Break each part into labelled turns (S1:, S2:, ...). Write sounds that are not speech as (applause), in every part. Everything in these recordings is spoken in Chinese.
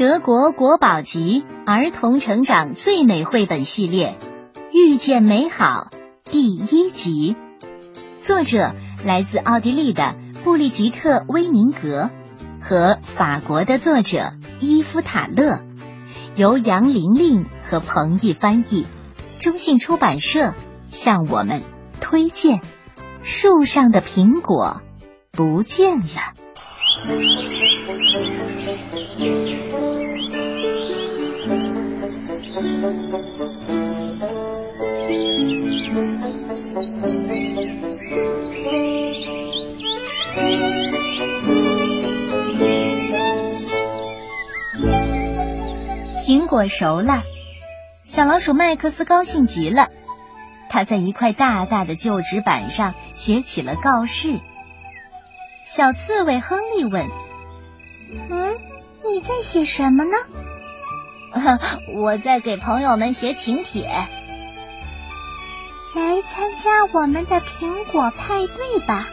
S1: 德国国宝级儿童成长最美绘本系列《遇见美好》第一集，作者来自奥地利的布利吉特·威宁格和法国的作者伊夫塔勒，由杨玲玲和彭毅翻译，中信出版社向我们推荐。树上的苹果不见了。苹果熟了，小老鼠麦克斯高兴极了。他在一块大大的旧纸板上写起了告示。小刺猬亨利问：“
S2: 嗯，你在写什么呢？”“ (laughs)
S1: 我在给朋友们写请帖，
S2: 来参加我们的苹果派对吧。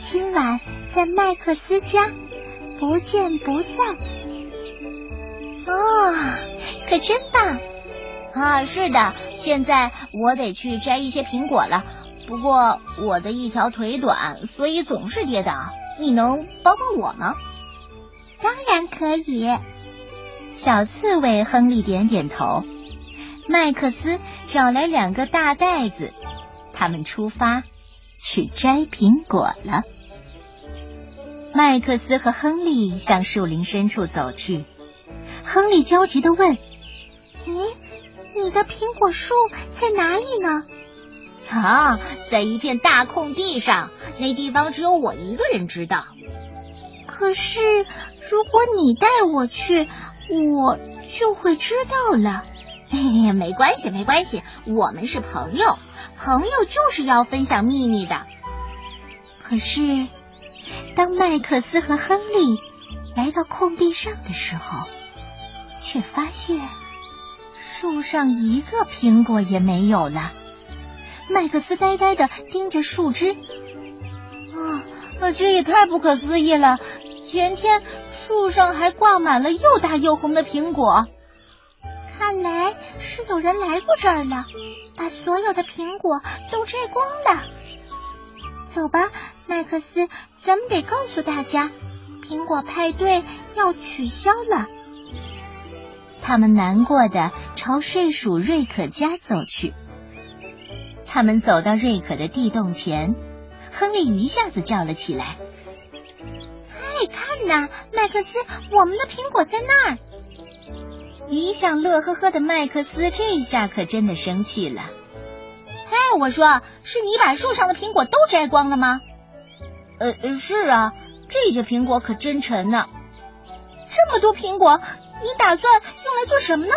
S2: 今晚在麦克斯家，不见不散。”
S1: 哦，可真棒！啊，是的。现在我得去摘一些苹果了，不过我的一条腿短，所以总是跌倒。你能帮帮我吗？
S2: 当然可以。
S1: 小刺猬亨利点点头。麦克斯找来两个大袋子，他们出发去摘苹果了。麦克斯和亨利向树林深处走去。亨利焦急的问：“
S2: 咦？”你的苹果树在哪里呢？
S1: 啊，在一片大空地上，那地方只有我一个人知道。
S2: 可是如果你带我去，我就会知道了。(laughs)
S1: 哎呀，没关系，没关系，我们是朋友，朋友就是要分享秘密的。可是，当麦克斯和亨利来到空地上的时候，却发现。树上一个苹果也没有了。麦克斯呆呆的盯着树枝。啊，这也太不可思议了！前天树上还挂满了又大又红的苹果。
S2: 看来是有人来过这儿了，把所有的苹果都摘光了。走吧，麦克斯，咱们得告诉大家，苹果派对要取消了。
S1: 他们难过的朝睡鼠瑞可家走去。他们走到瑞可的地洞前，亨利一下子叫了起来：“
S2: 嗨，看呐，麦克斯，我们的苹果在那儿！”
S1: 一向乐呵呵的麦克斯这下可真的生气了。“哎，我说，是你把树上的苹果都摘光了吗？”“呃，是啊，这些苹果可真沉呢，
S2: 这么多苹果。”你打算用来做什么呢？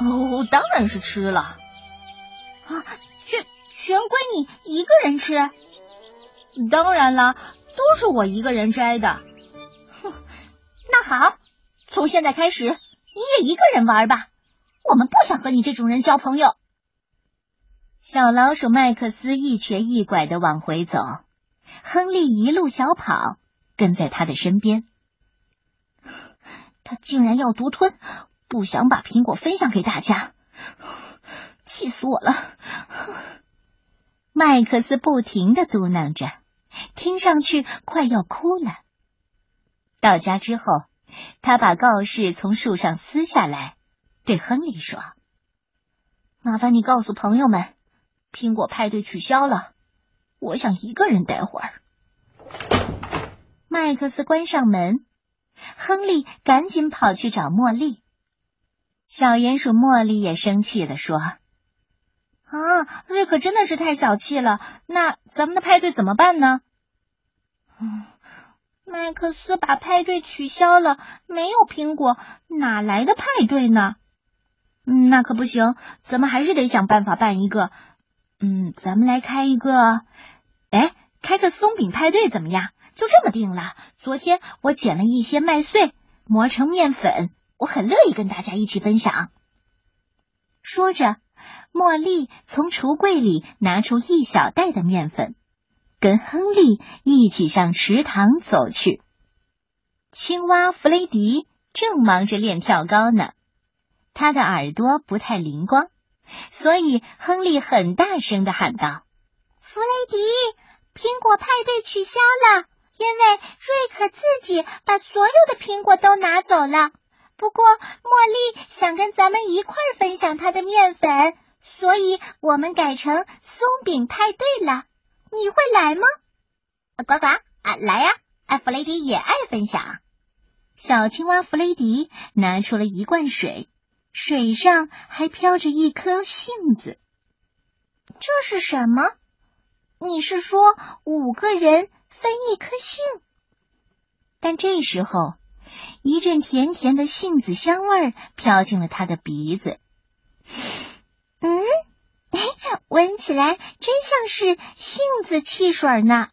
S1: 哦，当然是吃了。
S2: 啊，全全归你一个人吃？
S1: 当然了，都是我一个人摘的。
S2: 哼，那好，从现在开始你也一个人玩吧。我们不想和你这种人交朋友。
S1: 小老鼠麦克斯一瘸一拐的往回走，亨利一路小跑跟在他的身边。
S2: 他竟然要独吞，不想把苹果分享给大家，气死我了！
S1: 麦克斯不停的嘟囔着，听上去快要哭了。到家之后，他把告示从树上撕下来，对亨利说：“
S2: 麻烦你告诉朋友们，苹果派对取消了，我想一个人待会儿。”
S1: 麦克斯关上门。亨利赶紧跑去找茉莉。小鼹鼠茉莉也生气的说：“啊，
S2: 瑞克真的是太小气了。那咱们的派对怎么办呢？”“嗯，麦克斯把派对取消了，没有苹果，哪来的派对呢？”“
S1: 嗯，那可不行，咱们还是得想办法办一个。嗯，咱们来开一个，哎，开个松饼派对怎么样？”就这么定了。昨天我捡了一些麦穗，磨成面粉，我很乐意跟大家一起分享。说着，茉莉从橱柜里拿出一小袋的面粉，跟亨利一起向池塘走去。青蛙弗雷迪正忙着练跳高呢。他的耳朵不太灵光，所以亨利很大声的喊道：“
S2: 弗雷迪，苹果派对取消了，因为瑞克自己把所有的苹果都拿走了。不过茉莉想跟咱们一块儿分享她的面粉，所以我们改成松饼派对了。你会来吗？”“
S3: 呱呱啊，来呀！啊，弗雷迪也爱分享。”
S1: 小青蛙弗雷迪拿出了一罐水。水上还飘着一颗杏子，
S2: 这是什么？你是说五个人分一颗杏？
S1: 但这时候，一阵甜甜的杏子香味儿飘进了他的鼻子。
S2: 嗯，哎，闻起来真像是杏子汽水呢。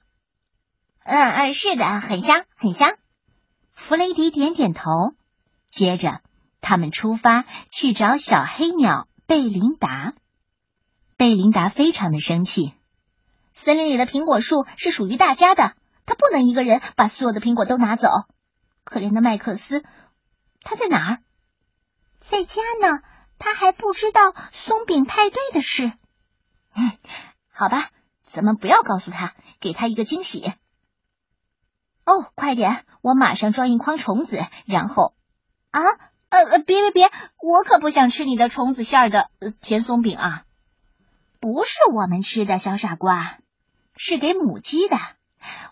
S3: 嗯嗯，是的，很香，很香。
S1: 弗雷迪点点头，接着。他们出发去找小黑鸟贝琳达。贝琳达非常的生气。
S3: 森林里的苹果树是属于大家的，他不能一个人把所有的苹果都拿走。可怜的麦克斯，他在哪儿？
S2: 在家呢。他还不知道松饼派对的事。
S3: 嗯，好吧，咱们不要告诉他，给他一个惊喜。哦，快点，我马上装一筐虫子，然后啊。呃，别别别！我可不想吃你的虫子馅的呃甜松饼啊！
S1: 不是我们吃的，小傻瓜，是给母鸡的。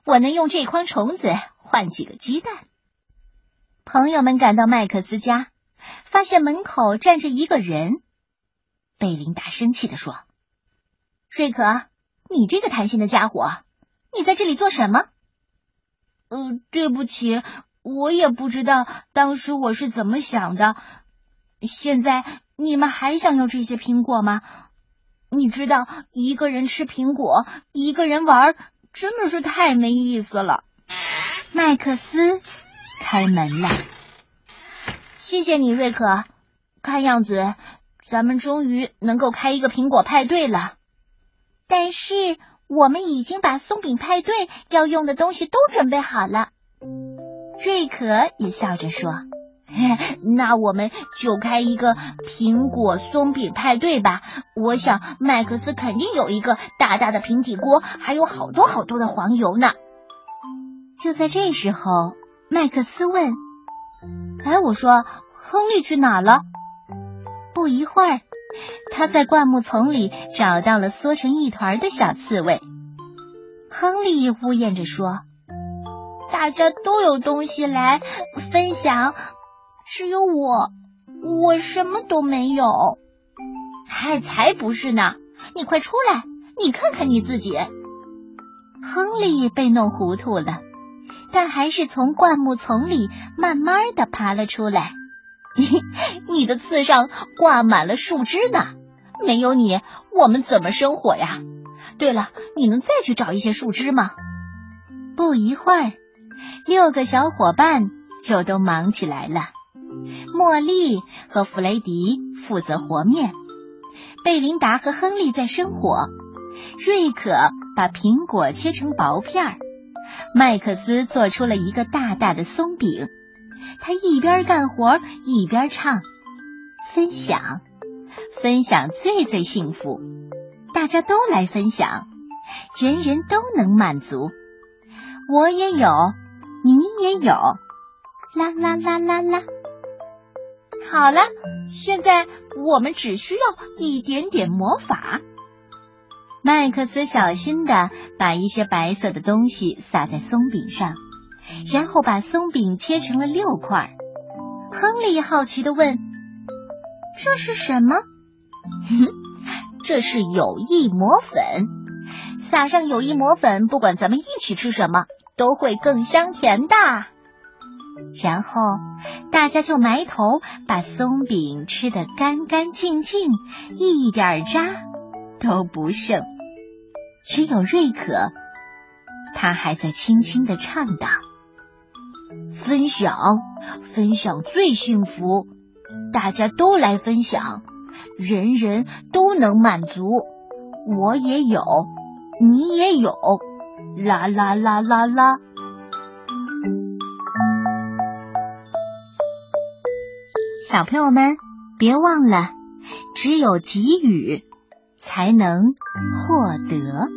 S1: 我能用这筐虫子换几个鸡蛋。朋友们赶到麦克斯家，发现门口站着一个人。贝琳达生气的说：“
S3: 瑞克，你这个贪心的家伙，你在这里做什么？”
S4: 呃，对不起。我也不知道当时我是怎么想的。现在你们还想要这些苹果吗？你知道，一个人吃苹果，一个人玩，真的是太没意思了。
S1: 麦克斯开门了，
S3: 谢谢你，瑞克。看样子，咱们终于能够开一个苹果派对了。
S2: 但是，我们已经把松饼派对要用的东西都准备好了。
S1: 瑞可也笑着说：“ (laughs)
S3: 那我们就开一个苹果松饼派对吧！我想麦克斯肯定有一个大大的平底锅，还有好多好多的黄油呢。”
S1: 就在这时候，麦克斯问：“
S3: 哎，我说，亨利去哪了？”
S1: 不一会儿，他在灌木丛里找到了缩成一团的小刺猬。亨利呜咽着说。
S2: 大家都有东西来分享，只有我，我什么都没有。
S3: 嗨，才不是呢！你快出来，你看看你自己。
S1: 亨利被弄糊涂了，但还是从灌木丛里慢慢的爬了出来。(laughs)
S3: 你的刺上挂满了树枝呢，没有你，我们怎么生火呀？对了，你能再去找一些树枝吗？
S1: 不一会儿。六个小伙伴就都忙起来了。茉莉和弗雷迪负责和面，贝琳达和亨利在生火，瑞可把苹果切成薄片儿，麦克斯做出了一个大大的松饼。他一边干活一边唱：“分享，分享最最幸福，大家都来分享，人人都能满足。我也有。”你也有，啦啦啦啦啦！
S3: 好了，现在我们只需要一点点魔法。
S1: 麦克斯小心的把一些白色的东西撒在松饼上，然后把松饼切成了六块。亨利好奇的问：“
S2: 这是什么？”“
S3: 这是友谊魔粉。撒上友谊魔粉，不管咱们一起吃什么。”都会更香甜的。
S1: 然后大家就埋头把松饼吃得干干净净，一点渣都不剩。只有瑞可，他还在轻轻的唱道：“
S3: 分享，分享最幸福，大家都来分享，人人都能满足。我也有，你也有。”啦啦啦啦啦！小朋友们，别忘了，只有给予，才能获得。